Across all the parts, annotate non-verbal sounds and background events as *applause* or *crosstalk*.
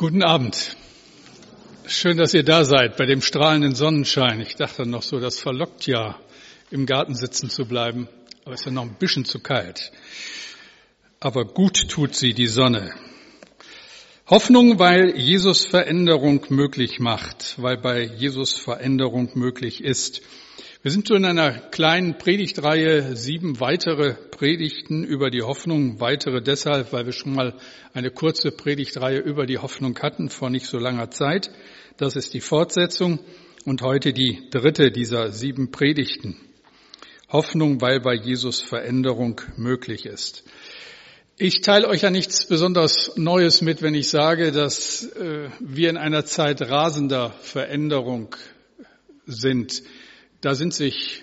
Guten Abend. Schön, dass ihr da seid bei dem strahlenden Sonnenschein. Ich dachte noch so, das verlockt ja, im Garten sitzen zu bleiben. Aber es ist ja noch ein bisschen zu kalt. Aber gut tut sie die Sonne. Hoffnung, weil Jesus Veränderung möglich macht, weil bei Jesus Veränderung möglich ist. Wir sind so in einer kleinen Predigtreihe, sieben weitere Predigten über die Hoffnung, weitere deshalb, weil wir schon mal eine kurze Predigtreihe über die Hoffnung hatten vor nicht so langer Zeit. Das ist die Fortsetzung und heute die dritte dieser sieben Predigten. Hoffnung, weil bei Jesus Veränderung möglich ist. Ich teile euch ja nichts besonders Neues mit, wenn ich sage, dass äh, wir in einer Zeit rasender Veränderung sind. Da sind sich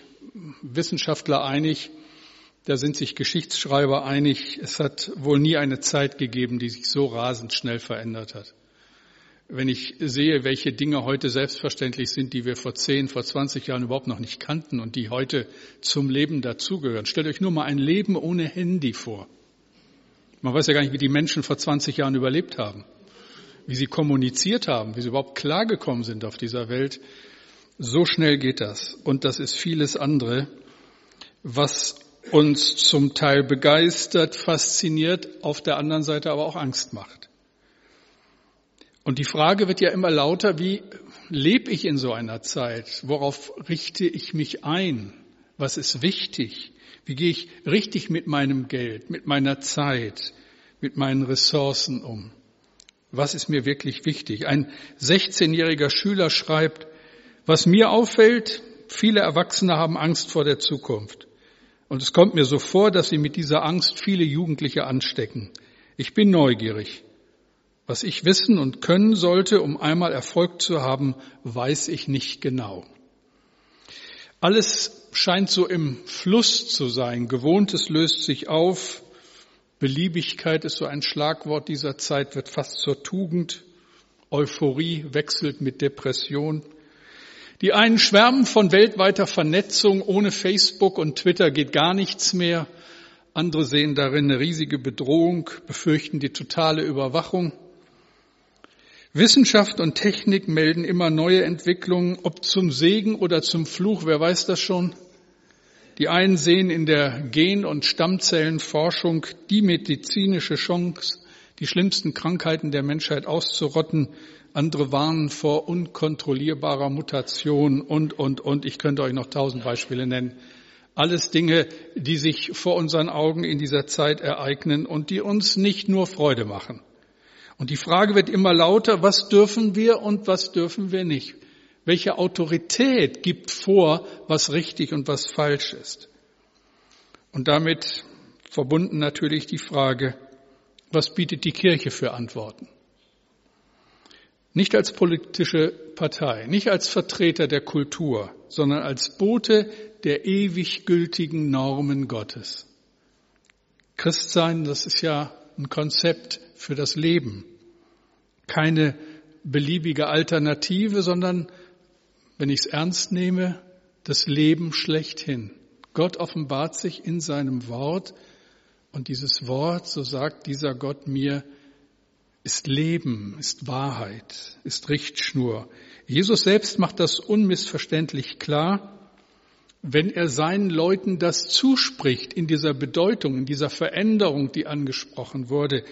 Wissenschaftler einig, da sind sich Geschichtsschreiber einig. Es hat wohl nie eine Zeit gegeben, die sich so rasend schnell verändert hat. Wenn ich sehe, welche Dinge heute selbstverständlich sind, die wir vor 10, vor 20 Jahren überhaupt noch nicht kannten und die heute zum Leben dazugehören. Stellt euch nur mal ein Leben ohne Handy vor. Man weiß ja gar nicht, wie die Menschen vor 20 Jahren überlebt haben, wie sie kommuniziert haben, wie sie überhaupt klargekommen sind auf dieser Welt. So schnell geht das. Und das ist vieles andere, was uns zum Teil begeistert, fasziniert, auf der anderen Seite aber auch Angst macht. Und die Frage wird ja immer lauter, wie lebe ich in so einer Zeit? Worauf richte ich mich ein? Was ist wichtig? Wie gehe ich richtig mit meinem Geld, mit meiner Zeit, mit meinen Ressourcen um? Was ist mir wirklich wichtig? Ein 16-jähriger Schüler schreibt, was mir auffällt, viele Erwachsene haben Angst vor der Zukunft. Und es kommt mir so vor, dass sie mit dieser Angst viele Jugendliche anstecken. Ich bin neugierig. Was ich wissen und können sollte, um einmal Erfolg zu haben, weiß ich nicht genau. Alles scheint so im Fluss zu sein. Gewohntes löst sich auf. Beliebigkeit ist so ein Schlagwort dieser Zeit, wird fast zur Tugend. Euphorie wechselt mit Depression. Die einen schwärmen von weltweiter Vernetzung. Ohne Facebook und Twitter geht gar nichts mehr. Andere sehen darin eine riesige Bedrohung, befürchten die totale Überwachung. Wissenschaft und Technik melden immer neue Entwicklungen, ob zum Segen oder zum Fluch, wer weiß das schon? Die einen sehen in der Gen- und Stammzellenforschung die medizinische Chance, die schlimmsten Krankheiten der Menschheit auszurotten. Andere warnen vor unkontrollierbarer Mutation und, und, und. Ich könnte euch noch tausend Beispiele nennen. Alles Dinge, die sich vor unseren Augen in dieser Zeit ereignen und die uns nicht nur Freude machen. Und die Frage wird immer lauter, was dürfen wir und was dürfen wir nicht? Welche Autorität gibt vor, was richtig und was falsch ist? Und damit verbunden natürlich die Frage, was bietet die Kirche für Antworten? Nicht als politische Partei, nicht als Vertreter der Kultur, sondern als Bote der ewig gültigen Normen Gottes. Christsein, das ist ja ein Konzept für das Leben. Keine beliebige Alternative, sondern, wenn ich es ernst nehme, das Leben schlechthin. Gott offenbart sich in seinem Wort und dieses Wort, so sagt dieser Gott mir, ist Leben, ist Wahrheit, ist Richtschnur. Jesus selbst macht das unmissverständlich klar, wenn er seinen Leuten das zuspricht in dieser Bedeutung, in dieser Veränderung, die angesprochen wurde.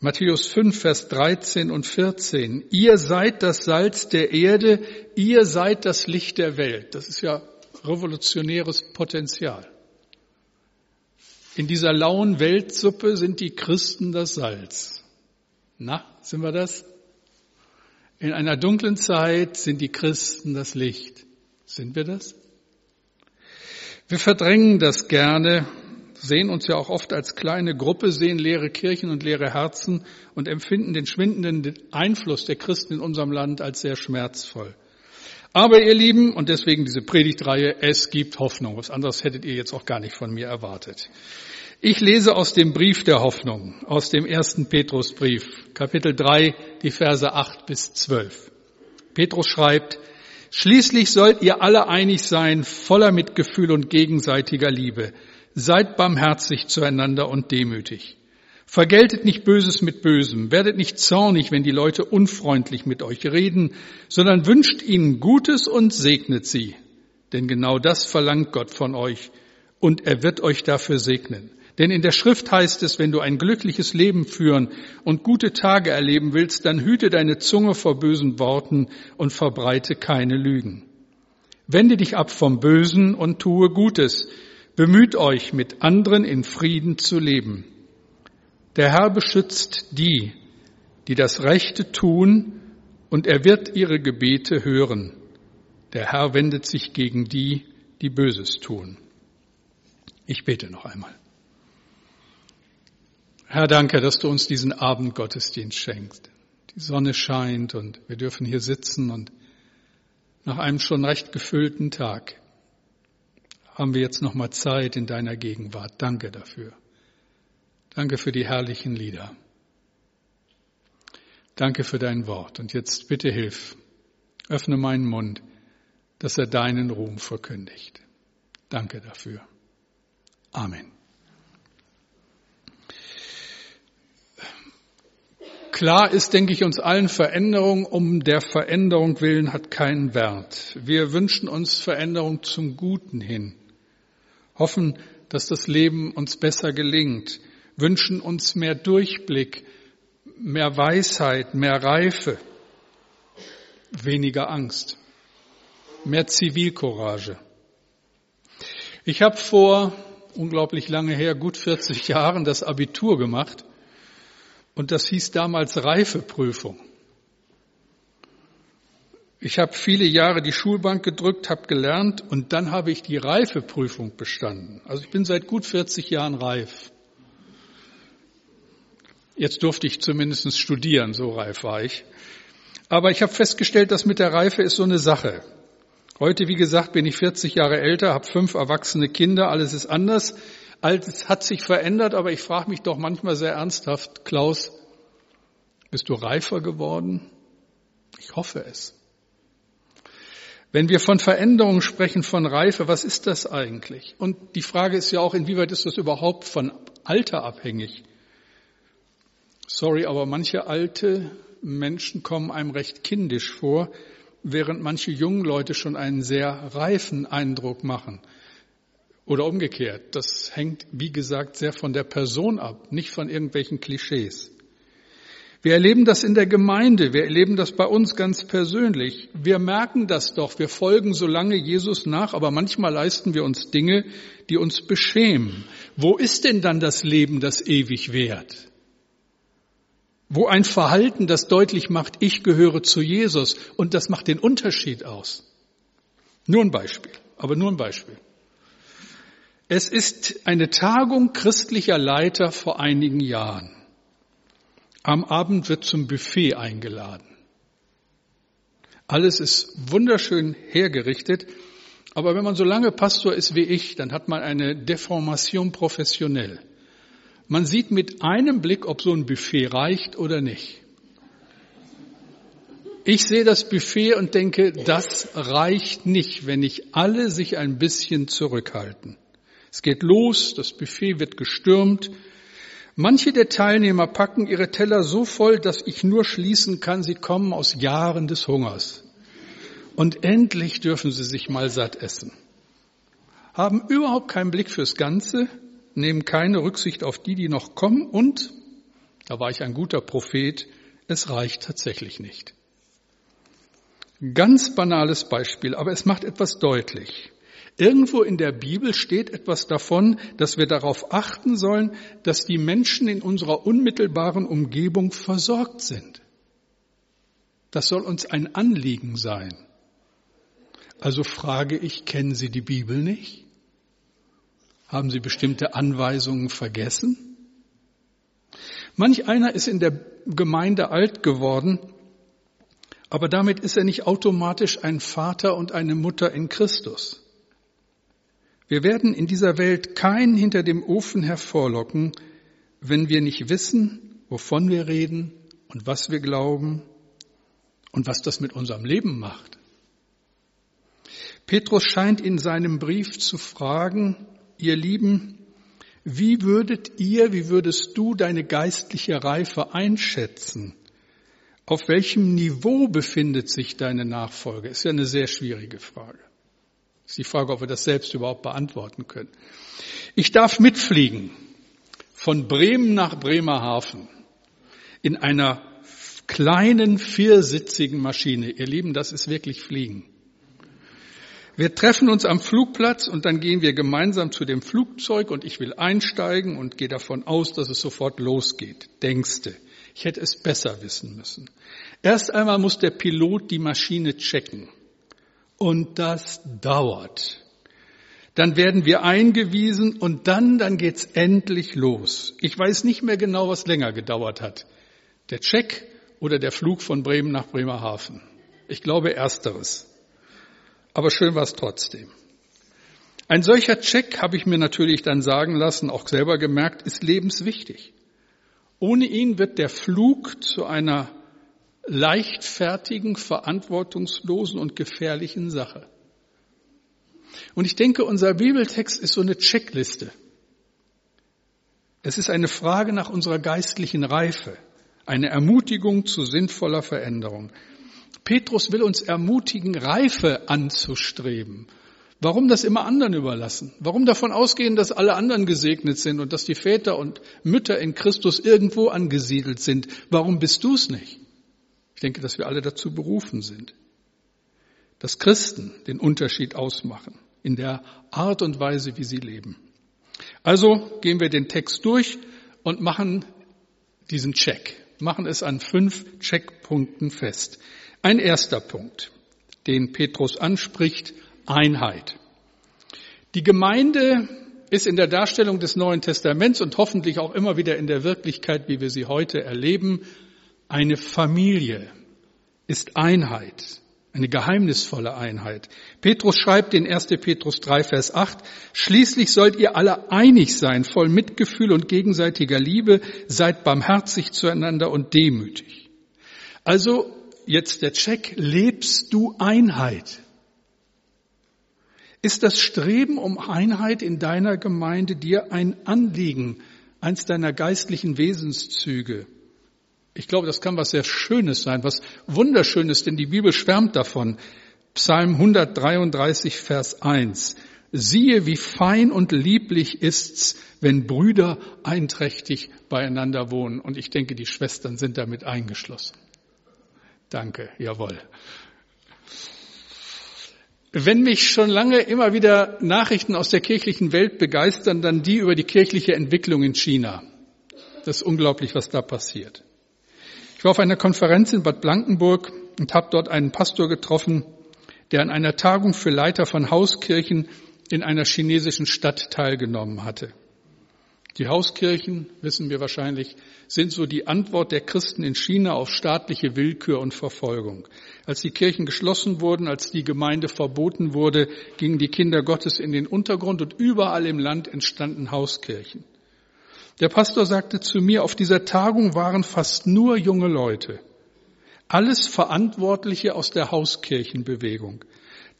Matthäus 5, Vers 13 und 14. Ihr seid das Salz der Erde, ihr seid das Licht der Welt. Das ist ja revolutionäres Potenzial. In dieser lauen Weltsuppe sind die Christen das Salz. Na, sind wir das? In einer dunklen Zeit sind die Christen das Licht. Sind wir das? Wir verdrängen das gerne, sehen uns ja auch oft als kleine Gruppe, sehen leere Kirchen und leere Herzen und empfinden den schwindenden Einfluss der Christen in unserem Land als sehr schmerzvoll. Aber ihr Lieben, und deswegen diese Predigtreihe, es gibt Hoffnung. Was anderes hättet ihr jetzt auch gar nicht von mir erwartet. Ich lese aus dem Brief der Hoffnung, aus dem ersten Petrusbrief, Kapitel 3, die Verse 8 bis 12. Petrus schreibt, Schließlich sollt ihr alle einig sein, voller Mitgefühl und gegenseitiger Liebe. Seid barmherzig zueinander und demütig. Vergeltet nicht Böses mit Bösem, werdet nicht zornig, wenn die Leute unfreundlich mit euch reden, sondern wünscht ihnen Gutes und segnet sie. Denn genau das verlangt Gott von euch und er wird euch dafür segnen. Denn in der Schrift heißt es, wenn du ein glückliches Leben führen und gute Tage erleben willst, dann hüte deine Zunge vor bösen Worten und verbreite keine Lügen. Wende dich ab vom Bösen und tue Gutes. Bemüht euch, mit anderen in Frieden zu leben. Der Herr beschützt die, die das Rechte tun, und er wird ihre Gebete hören. Der Herr wendet sich gegen die, die Böses tun. Ich bete noch einmal. Herr, danke, dass du uns diesen Abend Gottesdienst schenkst. Die Sonne scheint und wir dürfen hier sitzen und nach einem schon recht gefüllten Tag haben wir jetzt noch mal Zeit in deiner Gegenwart. Danke dafür. Danke für die herrlichen Lieder. Danke für dein Wort. Und jetzt bitte hilf, öffne meinen Mund, dass er deinen Ruhm verkündigt. Danke dafür. Amen. Klar ist, denke ich, uns allen Veränderung um der Veränderung willen hat keinen Wert. Wir wünschen uns Veränderung zum Guten hin, hoffen, dass das Leben uns besser gelingt, wünschen uns mehr Durchblick, mehr Weisheit, mehr Reife, weniger Angst, mehr Zivilcourage. Ich habe vor unglaublich lange her, gut 40 *laughs* Jahren, das Abitur gemacht und das hieß damals Reifeprüfung. Ich habe viele Jahre die Schulbank gedrückt, habe gelernt und dann habe ich die Reifeprüfung bestanden. Also ich bin seit gut 40 Jahren reif. Jetzt durfte ich zumindest studieren, so reif war ich. Aber ich habe festgestellt, dass mit der Reife ist so eine Sache. Heute, wie gesagt, bin ich 40 Jahre älter, habe fünf erwachsene Kinder, alles ist anders. Alles hat sich verändert, aber ich frage mich doch manchmal sehr ernsthaft, Klaus, bist du reifer geworden? Ich hoffe es. Wenn wir von Veränderung sprechen, von Reife, was ist das eigentlich? Und die Frage ist ja auch, inwieweit ist das überhaupt von Alter abhängig? Sorry, aber manche alte Menschen kommen einem recht kindisch vor, während manche jungen Leute schon einen sehr reifen Eindruck machen. Oder umgekehrt. Das hängt, wie gesagt, sehr von der Person ab, nicht von irgendwelchen Klischees. Wir erleben das in der Gemeinde, wir erleben das bei uns ganz persönlich. Wir merken das doch, wir folgen so lange Jesus nach, aber manchmal leisten wir uns Dinge, die uns beschämen. Wo ist denn dann das Leben, das ewig währt? Wo ein Verhalten, das deutlich macht, ich gehöre zu Jesus und das macht den Unterschied aus. Nur ein Beispiel, aber nur ein Beispiel. Es ist eine Tagung christlicher Leiter vor einigen Jahren. Am Abend wird zum Buffet eingeladen. Alles ist wunderschön hergerichtet, aber wenn man so lange Pastor ist wie ich, dann hat man eine Deformation professionell. Man sieht mit einem Blick, ob so ein Buffet reicht oder nicht. Ich sehe das Buffet und denke, das reicht nicht, wenn nicht alle sich ein bisschen zurückhalten. Es geht los, das Buffet wird gestürmt. Manche der Teilnehmer packen ihre Teller so voll, dass ich nur schließen kann, sie kommen aus Jahren des Hungers. Und endlich dürfen sie sich mal satt essen. Haben überhaupt keinen Blick fürs Ganze, nehmen keine Rücksicht auf die, die noch kommen und, da war ich ein guter Prophet, es reicht tatsächlich nicht. Ganz banales Beispiel, aber es macht etwas deutlich. Irgendwo in der Bibel steht etwas davon, dass wir darauf achten sollen, dass die Menschen in unserer unmittelbaren Umgebung versorgt sind. Das soll uns ein Anliegen sein. Also frage ich, kennen Sie die Bibel nicht? Haben Sie bestimmte Anweisungen vergessen? Manch einer ist in der Gemeinde alt geworden, aber damit ist er nicht automatisch ein Vater und eine Mutter in Christus. Wir werden in dieser Welt keinen hinter dem Ofen hervorlocken, wenn wir nicht wissen, wovon wir reden und was wir glauben und was das mit unserem Leben macht. Petrus scheint in seinem Brief zu fragen, ihr Lieben, Wie würdet ihr, wie würdest du deine geistliche Reife einschätzen? Auf welchem Niveau befindet sich deine Nachfolge? Ist ja eine sehr schwierige Frage. Ist die Frage, ob wir das selbst überhaupt beantworten können. Ich darf mitfliegen von Bremen nach Bremerhaven in einer kleinen viersitzigen Maschine. Ihr Lieben, das ist wirklich Fliegen. Wir treffen uns am Flugplatz und dann gehen wir gemeinsam zu dem Flugzeug und ich will einsteigen und gehe davon aus, dass es sofort losgeht. Denkste. Ich hätte es besser wissen müssen. Erst einmal muss der Pilot die Maschine checken. Und das dauert. Dann werden wir eingewiesen und dann, dann geht's endlich los. Ich weiß nicht mehr genau, was länger gedauert hat. Der Check oder der Flug von Bremen nach Bremerhaven. Ich glaube ersteres aber schön war es trotzdem. Ein solcher Check, habe ich mir natürlich dann sagen lassen, auch selber gemerkt, ist lebenswichtig. Ohne ihn wird der Flug zu einer leichtfertigen, verantwortungslosen und gefährlichen Sache. Und ich denke, unser Bibeltext ist so eine Checkliste. Es ist eine Frage nach unserer geistlichen Reife, eine Ermutigung zu sinnvoller Veränderung. Petrus will uns ermutigen, Reife anzustreben. Warum das immer anderen überlassen? Warum davon ausgehen, dass alle anderen gesegnet sind und dass die Väter und Mütter in Christus irgendwo angesiedelt sind? Warum bist du es nicht? Ich denke, dass wir alle dazu berufen sind. Dass Christen den Unterschied ausmachen in der Art und Weise, wie sie leben. Also gehen wir den Text durch und machen diesen Check, machen es an fünf Checkpunkten fest. Ein erster Punkt, den Petrus anspricht, Einheit. Die Gemeinde ist in der Darstellung des Neuen Testaments und hoffentlich auch immer wieder in der Wirklichkeit, wie wir sie heute erleben, eine Familie, ist Einheit, eine geheimnisvolle Einheit. Petrus schreibt in 1. Petrus 3, Vers 8, Schließlich sollt ihr alle einig sein, voll Mitgefühl und gegenseitiger Liebe, seid barmherzig zueinander und demütig. Also jetzt der Check, lebst du Einheit? Ist das Streben um Einheit in deiner Gemeinde dir ein Anliegen, eins deiner geistlichen Wesenszüge? Ich glaube, das kann was sehr Schönes sein, was Wunderschönes, denn die Bibel schwärmt davon. Psalm 133, Vers 1. Siehe, wie fein und lieblich ist's, wenn Brüder einträchtig beieinander wohnen. Und ich denke, die Schwestern sind damit eingeschlossen. Danke, jawohl. Wenn mich schon lange immer wieder Nachrichten aus der kirchlichen Welt begeistern, dann die über die kirchliche Entwicklung in China. Das ist unglaublich, was da passiert. Ich war auf einer Konferenz in Bad Blankenburg und habe dort einen Pastor getroffen, der an einer Tagung für Leiter von Hauskirchen in einer chinesischen Stadt teilgenommen hatte. Die Hauskirchen, wissen wir wahrscheinlich, sind so die Antwort der Christen in China auf staatliche Willkür und Verfolgung. Als die Kirchen geschlossen wurden, als die Gemeinde verboten wurde, gingen die Kinder Gottes in den Untergrund und überall im Land entstanden Hauskirchen. Der Pastor sagte zu mir, auf dieser Tagung waren fast nur junge Leute. Alles Verantwortliche aus der Hauskirchenbewegung.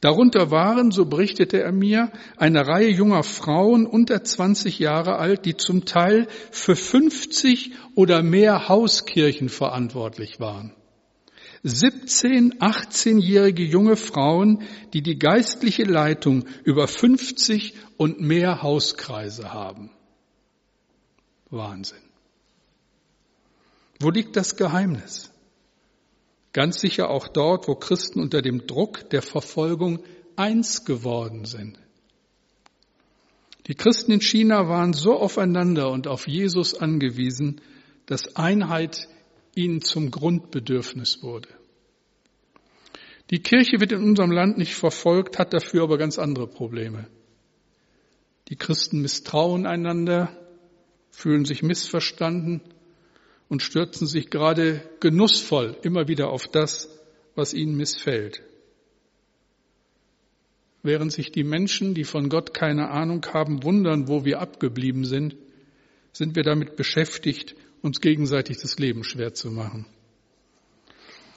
Darunter waren, so berichtete er mir, eine Reihe junger Frauen unter 20 Jahre alt, die zum Teil für 50 oder mehr Hauskirchen verantwortlich waren. 17, 18-jährige junge Frauen, die die geistliche Leitung über 50 und mehr Hauskreise haben. Wahnsinn. Wo liegt das Geheimnis? Ganz sicher auch dort, wo Christen unter dem Druck der Verfolgung eins geworden sind. Die Christen in China waren so aufeinander und auf Jesus angewiesen, dass Einheit ihnen zum Grundbedürfnis wurde. Die Kirche wird in unserem Land nicht verfolgt, hat dafür aber ganz andere Probleme. Die Christen misstrauen einander, fühlen sich missverstanden und stürzen sich gerade genussvoll immer wieder auf das, was ihnen missfällt. Während sich die Menschen, die von Gott keine Ahnung haben, wundern, wo wir abgeblieben sind, sind wir damit beschäftigt, uns gegenseitig das Leben schwer zu machen.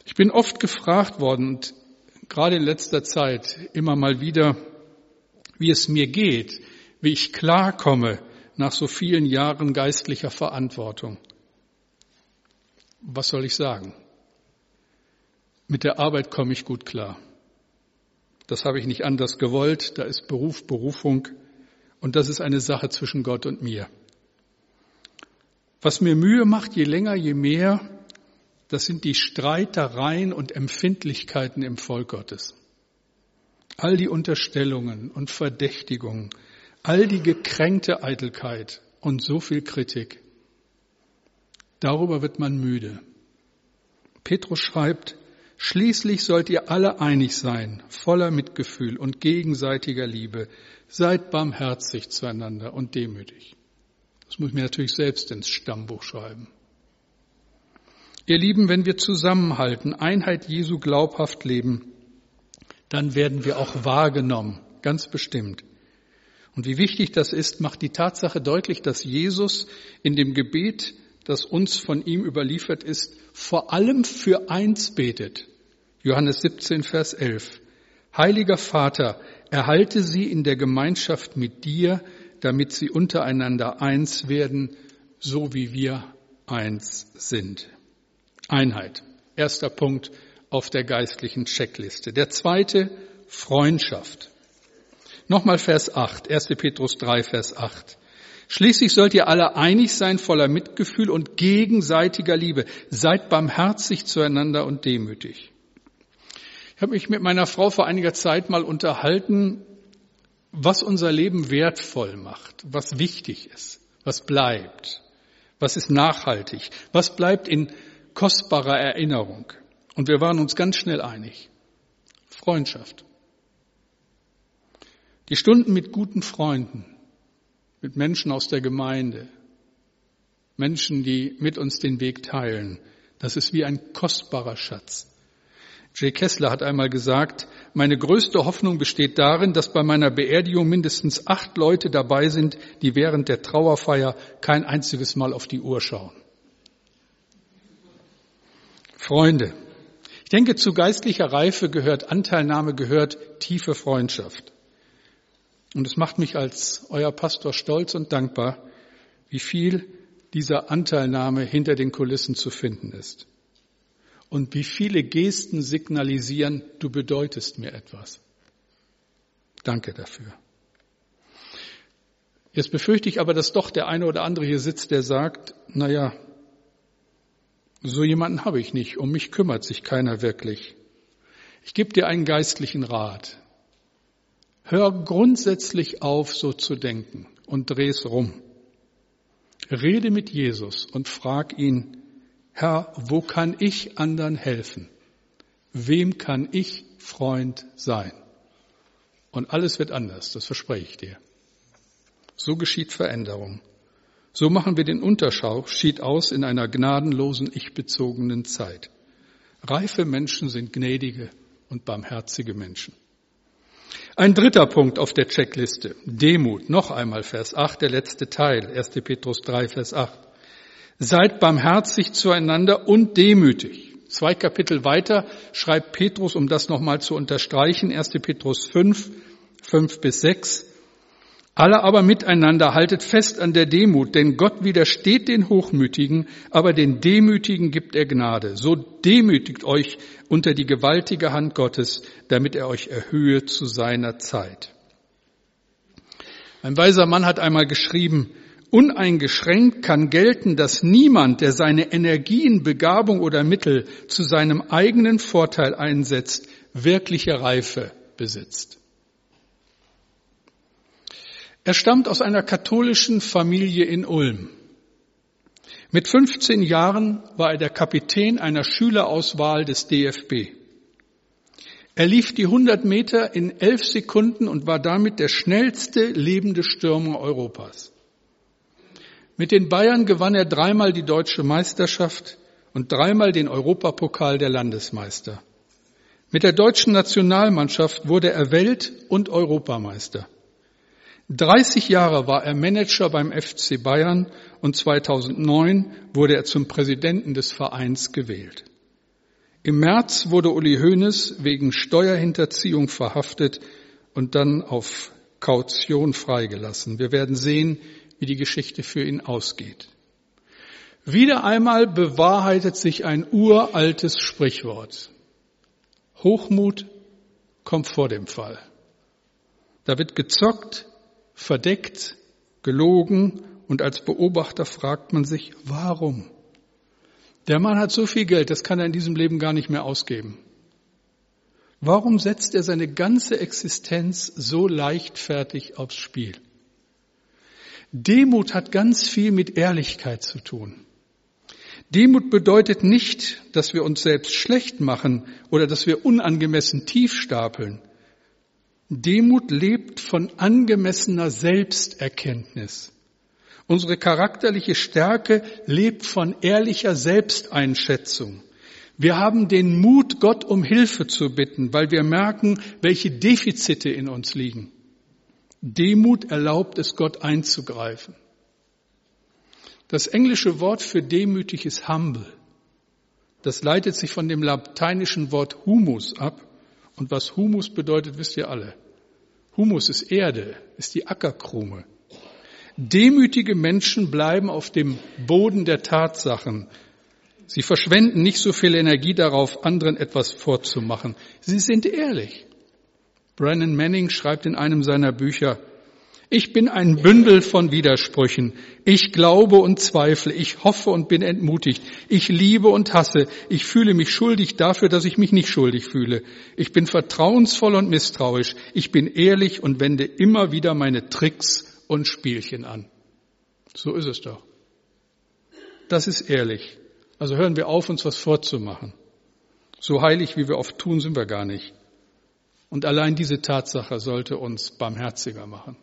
Ich bin oft gefragt worden und gerade in letzter Zeit immer mal wieder, wie es mir geht, wie ich klarkomme nach so vielen Jahren geistlicher Verantwortung. Was soll ich sagen? Mit der Arbeit komme ich gut klar. Das habe ich nicht anders gewollt. Da ist Beruf, Berufung. Und das ist eine Sache zwischen Gott und mir. Was mir Mühe macht, je länger, je mehr, das sind die Streitereien und Empfindlichkeiten im Volk Gottes. All die Unterstellungen und Verdächtigungen, all die gekränkte Eitelkeit und so viel Kritik. Darüber wird man müde. Petrus schreibt, Schließlich sollt ihr alle einig sein, voller Mitgefühl und gegenseitiger Liebe. Seid barmherzig zueinander und demütig. Das muss ich mir natürlich selbst ins Stammbuch schreiben. Ihr Lieben, wenn wir zusammenhalten, Einheit Jesu glaubhaft leben, dann werden wir auch wahrgenommen, ganz bestimmt. Und wie wichtig das ist, macht die Tatsache deutlich, dass Jesus in dem Gebet, das uns von ihm überliefert ist, vor allem für eins betet. Johannes 17, Vers 11. Heiliger Vater, erhalte sie in der Gemeinschaft mit dir, damit sie untereinander eins werden, so wie wir eins sind. Einheit. Erster Punkt auf der geistlichen Checkliste. Der zweite, Freundschaft. Nochmal Vers 8, 1. Petrus 3, Vers 8. Schließlich sollt ihr alle einig sein, voller Mitgefühl und gegenseitiger Liebe. Seid barmherzig zueinander und demütig. Ich habe mich mit meiner Frau vor einiger Zeit mal unterhalten, was unser Leben wertvoll macht, was wichtig ist, was bleibt, was ist nachhaltig, was bleibt in kostbarer Erinnerung. Und wir waren uns ganz schnell einig. Freundschaft. Die Stunden mit guten Freunden, mit Menschen aus der Gemeinde, Menschen, die mit uns den Weg teilen, das ist wie ein kostbarer Schatz. Jay Kessler hat einmal gesagt, meine größte Hoffnung besteht darin, dass bei meiner Beerdigung mindestens acht Leute dabei sind, die während der Trauerfeier kein einziges Mal auf die Uhr schauen. Freunde, ich denke, zu geistlicher Reife gehört Anteilnahme, gehört tiefe Freundschaft. Und es macht mich als euer Pastor stolz und dankbar, wie viel dieser Anteilnahme hinter den Kulissen zu finden ist und wie viele Gesten signalisieren, du bedeutest mir etwas. Danke dafür. Jetzt befürchte ich aber, dass doch der eine oder andere hier sitzt, der sagt, na ja, so jemanden habe ich nicht, um mich kümmert sich keiner wirklich. Ich gebe dir einen geistlichen Rat. Hör grundsätzlich auf, so zu denken und dreh's rum. Rede mit Jesus und frag ihn, Herr, wo kann ich anderen helfen? Wem kann ich Freund sein? Und alles wird anders, das verspreche ich dir. So geschieht Veränderung. So machen wir den Unterschied aus in einer gnadenlosen, ich-bezogenen Zeit. Reife Menschen sind gnädige und barmherzige Menschen. Ein dritter Punkt auf der Checkliste. Demut. Noch einmal Vers 8, der letzte Teil. 1. Petrus 3, Vers 8. Seid barmherzig zueinander und demütig. Zwei Kapitel weiter schreibt Petrus, um das nochmal zu unterstreichen, 1. Petrus 5, 5 bis 6. Alle aber miteinander haltet fest an der Demut, denn Gott widersteht den Hochmütigen, aber den Demütigen gibt er Gnade. So demütigt euch unter die gewaltige Hand Gottes, damit er euch erhöhe zu seiner Zeit. Ein weiser Mann hat einmal geschrieben, Uneingeschränkt kann gelten, dass niemand, der seine Energien, Begabung oder Mittel zu seinem eigenen Vorteil einsetzt, wirkliche Reife besitzt. Er stammt aus einer katholischen Familie in Ulm. Mit 15 Jahren war er der Kapitän einer Schülerauswahl des DFB. Er lief die 100 Meter in elf Sekunden und war damit der schnellste lebende Stürmer Europas. Mit den Bayern gewann er dreimal die deutsche Meisterschaft und dreimal den Europapokal der Landesmeister. Mit der deutschen Nationalmannschaft wurde er Welt- und Europameister. 30 Jahre war er Manager beim FC Bayern und 2009 wurde er zum Präsidenten des Vereins gewählt. Im März wurde Uli Hoeneß wegen Steuerhinterziehung verhaftet und dann auf Kaution freigelassen. Wir werden sehen, wie die Geschichte für ihn ausgeht. Wieder einmal bewahrheitet sich ein uraltes Sprichwort. Hochmut kommt vor dem Fall. Da wird gezockt, verdeckt, gelogen und als Beobachter fragt man sich, warum? Der Mann hat so viel Geld, das kann er in diesem Leben gar nicht mehr ausgeben. Warum setzt er seine ganze Existenz so leichtfertig aufs Spiel? Demut hat ganz viel mit Ehrlichkeit zu tun. Demut bedeutet nicht, dass wir uns selbst schlecht machen oder dass wir unangemessen tief stapeln. Demut lebt von angemessener Selbsterkenntnis. Unsere charakterliche Stärke lebt von ehrlicher Selbsteinschätzung. Wir haben den Mut, Gott um Hilfe zu bitten, weil wir merken, welche Defizite in uns liegen. Demut erlaubt es, Gott einzugreifen. Das englische Wort für demütig ist humble. Das leitet sich von dem lateinischen Wort humus ab. Und was Humus bedeutet, wisst ihr alle. Humus ist Erde, ist die Ackerkrume. Demütige Menschen bleiben auf dem Boden der Tatsachen. Sie verschwenden nicht so viel Energie darauf, anderen etwas vorzumachen. Sie sind ehrlich. Brennan Manning schreibt in einem seiner Bücher, ich bin ein Bündel von Widersprüchen. Ich glaube und zweifle. Ich hoffe und bin entmutigt. Ich liebe und hasse. Ich fühle mich schuldig dafür, dass ich mich nicht schuldig fühle. Ich bin vertrauensvoll und misstrauisch. Ich bin ehrlich und wende immer wieder meine Tricks und Spielchen an. So ist es doch. Das ist ehrlich. Also hören wir auf, uns was vorzumachen. So heilig, wie wir oft tun, sind wir gar nicht. Und allein diese Tatsache sollte uns barmherziger machen.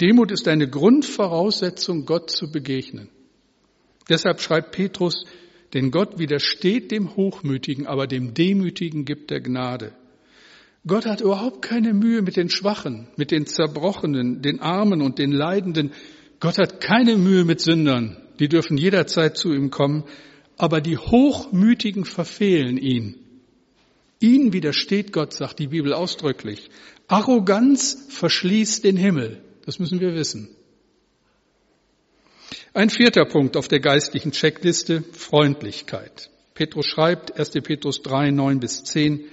Demut ist eine Grundvoraussetzung, Gott zu begegnen. Deshalb schreibt Petrus, denn Gott widersteht dem Hochmütigen, aber dem Demütigen gibt er Gnade. Gott hat überhaupt keine Mühe mit den Schwachen, mit den Zerbrochenen, den Armen und den Leidenden. Gott hat keine Mühe mit Sündern. Die dürfen jederzeit zu ihm kommen. Aber die Hochmütigen verfehlen ihn. Ihnen widersteht Gott, sagt die Bibel ausdrücklich. Arroganz verschließt den Himmel. Das müssen wir wissen. Ein vierter Punkt auf der geistlichen Checkliste, Freundlichkeit. Petrus schreibt, 1. Petrus 3, 9 bis 10,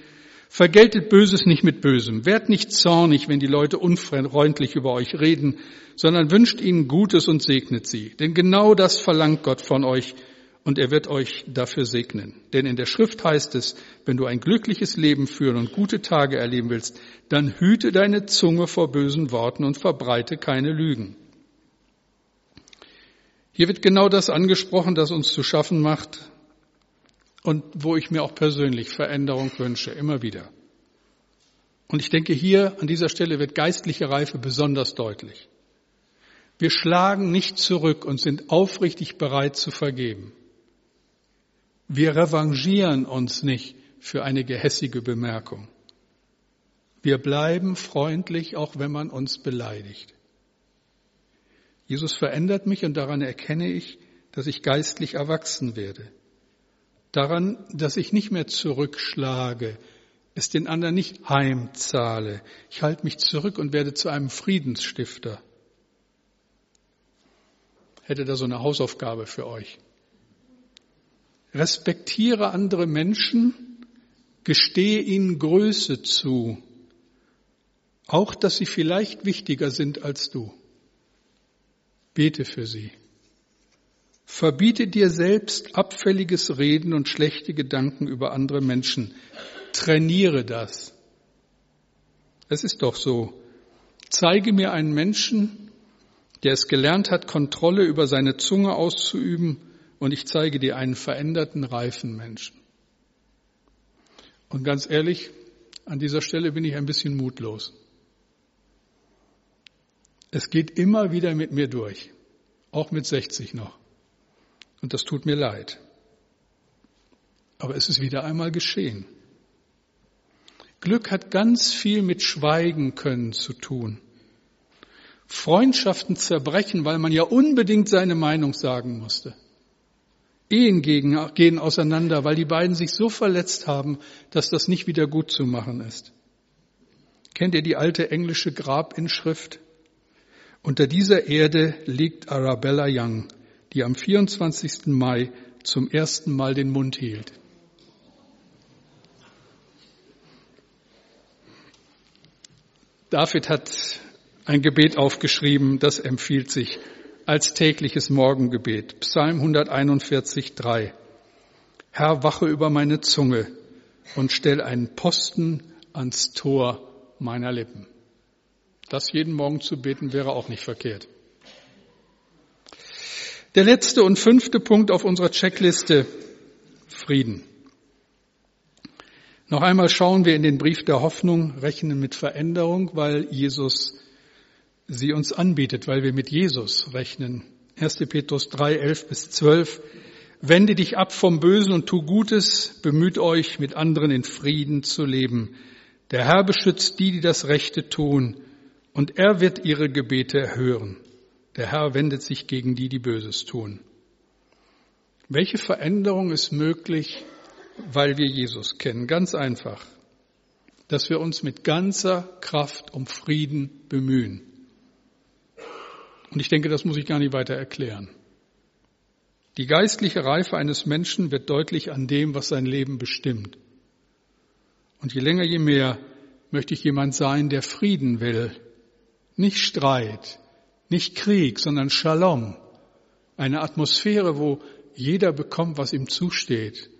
Vergeltet Böses nicht mit Bösem. Werdet nicht zornig, wenn die Leute unfreundlich über euch reden, sondern wünscht ihnen Gutes und segnet sie. Denn genau das verlangt Gott von euch und er wird euch dafür segnen. Denn in der Schrift heißt es, wenn du ein glückliches Leben führen und gute Tage erleben willst, dann hüte deine Zunge vor bösen Worten und verbreite keine Lügen. Hier wird genau das angesprochen, das uns zu schaffen macht und wo ich mir auch persönlich Veränderung wünsche, immer wieder. Und ich denke, hier an dieser Stelle wird geistliche Reife besonders deutlich. Wir schlagen nicht zurück und sind aufrichtig bereit zu vergeben. Wir revanchieren uns nicht für eine gehässige Bemerkung. Wir bleiben freundlich, auch wenn man uns beleidigt. Jesus verändert mich und daran erkenne ich, dass ich geistlich erwachsen werde. Daran, dass ich nicht mehr zurückschlage, es den anderen nicht heimzahle. Ich halte mich zurück und werde zu einem Friedensstifter. Hätte da so eine Hausaufgabe für euch. Respektiere andere Menschen, gestehe ihnen Größe zu, auch dass sie vielleicht wichtiger sind als du. Bete für sie. Verbiete dir selbst abfälliges Reden und schlechte Gedanken über andere Menschen. Trainiere das. Es ist doch so. Zeige mir einen Menschen, der es gelernt hat, Kontrolle über seine Zunge auszuüben und ich zeige dir einen veränderten, reifen Menschen. Und ganz ehrlich, an dieser Stelle bin ich ein bisschen mutlos. Es geht immer wieder mit mir durch, auch mit 60 noch. Und das tut mir leid. Aber es ist wieder einmal geschehen. Glück hat ganz viel mit Schweigen können zu tun. Freundschaften zerbrechen, weil man ja unbedingt seine Meinung sagen musste. Ehen gehen auseinander, weil die beiden sich so verletzt haben, dass das nicht wieder gut zu machen ist. Kennt ihr die alte englische Grabinschrift? Unter dieser Erde liegt Arabella Young, die am 24. Mai zum ersten Mal den Mund hielt. David hat ein Gebet aufgeschrieben, das empfiehlt sich als tägliches Morgengebet. Psalm 141, 3. Herr, wache über meine Zunge und stell einen Posten ans Tor meiner Lippen. Das jeden Morgen zu beten wäre auch nicht verkehrt. Der letzte und fünfte Punkt auf unserer Checkliste, Frieden. Noch einmal schauen wir in den Brief der Hoffnung, rechnen mit Veränderung, weil Jesus sie uns anbietet, weil wir mit Jesus rechnen. 1. Petrus 3, 11 bis 12. Wende dich ab vom Bösen und tu Gutes, bemüht euch, mit anderen in Frieden zu leben. Der Herr beschützt die, die das Rechte tun und er wird ihre Gebete erhören. Der Herr wendet sich gegen die, die Böses tun. Welche Veränderung ist möglich, weil wir Jesus kennen? Ganz einfach, dass wir uns mit ganzer Kraft um Frieden bemühen. Und ich denke, das muss ich gar nicht weiter erklären. Die geistliche Reife eines Menschen wird deutlich an dem, was sein Leben bestimmt. Und je länger, je mehr möchte ich jemand sein, der Frieden will, nicht Streit, nicht Krieg, sondern Shalom. Eine Atmosphäre, wo jeder bekommt, was ihm zusteht,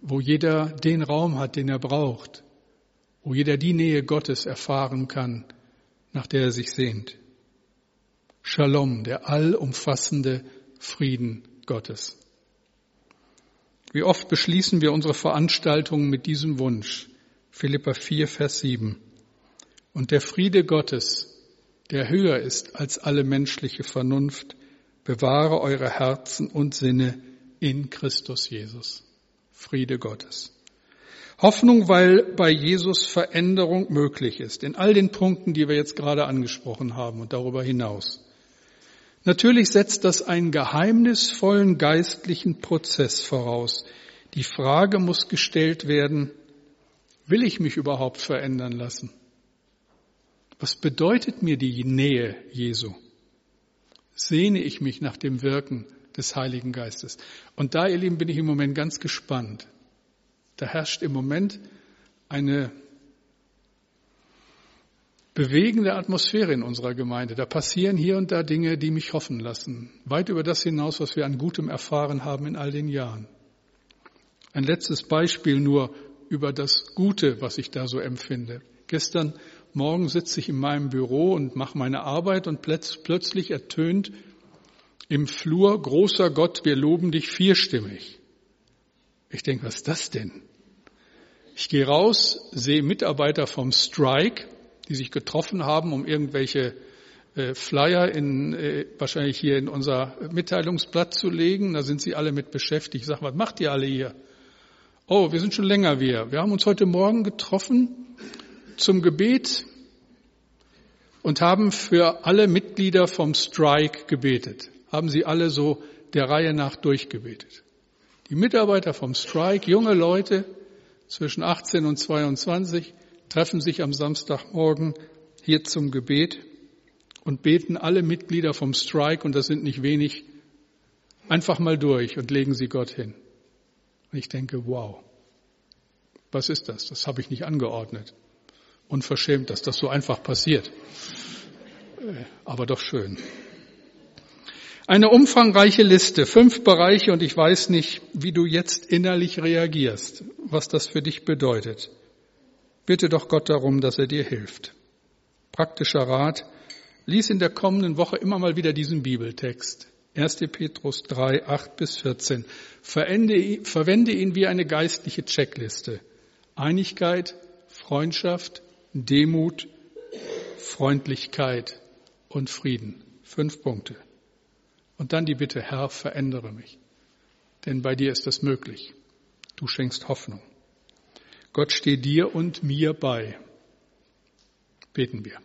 wo jeder den Raum hat, den er braucht, wo jeder die Nähe Gottes erfahren kann, nach der er sich sehnt. Shalom, der allumfassende Frieden Gottes. Wie oft beschließen wir unsere Veranstaltungen mit diesem Wunsch? Philippa 4, Vers 7. Und der Friede Gottes, der höher ist als alle menschliche Vernunft, bewahre eure Herzen und Sinne in Christus Jesus. Friede Gottes. Hoffnung, weil bei Jesus Veränderung möglich ist, in all den Punkten, die wir jetzt gerade angesprochen haben und darüber hinaus. Natürlich setzt das einen geheimnisvollen geistlichen Prozess voraus. Die Frage muss gestellt werden, will ich mich überhaupt verändern lassen? Was bedeutet mir die Nähe Jesu? Sehne ich mich nach dem Wirken des Heiligen Geistes? Und da, ihr Lieben, bin ich im Moment ganz gespannt. Da herrscht im Moment eine bewegende Atmosphäre in unserer Gemeinde. Da passieren hier und da Dinge, die mich hoffen lassen. Weit über das hinaus, was wir an Gutem erfahren haben in all den Jahren. Ein letztes Beispiel nur über das Gute, was ich da so empfinde. Gestern Morgen sitze ich in meinem Büro und mache meine Arbeit und plötzlich ertönt im Flur, großer Gott, wir loben dich vierstimmig. Ich denke, was ist das denn? Ich gehe raus, sehe Mitarbeiter vom Strike, die sich getroffen haben, um irgendwelche äh, Flyer in, äh, wahrscheinlich hier in unser Mitteilungsblatt zu legen. Da sind sie alle mit beschäftigt. Ich sage, was macht ihr alle hier? Oh, wir sind schon länger wir. Wir haben uns heute Morgen getroffen zum Gebet und haben für alle Mitglieder vom Strike gebetet. Haben sie alle so der Reihe nach durchgebetet. Die Mitarbeiter vom Strike, junge Leute zwischen 18 und 22, treffen sich am Samstagmorgen hier zum Gebet und beten alle Mitglieder vom Strike, und das sind nicht wenig, einfach mal durch und legen sie Gott hin. Und ich denke, wow, was ist das? Das habe ich nicht angeordnet unverschämt, dass das so einfach passiert. Äh, aber doch schön. Eine umfangreiche Liste, fünf Bereiche und ich weiß nicht, wie du jetzt innerlich reagierst, was das für dich bedeutet. Bitte doch Gott darum, dass er dir hilft. Praktischer Rat, lies in der kommenden Woche immer mal wieder diesen Bibeltext. 1. Petrus 3, 8 bis 14. Verwende ihn wie eine geistliche Checkliste. Einigkeit, Freundschaft, Demut, Freundlichkeit und Frieden. Fünf Punkte. Und dann die Bitte, Herr, verändere mich. Denn bei dir ist das möglich. Du schenkst Hoffnung. Gott steht dir und mir bei. Beten wir.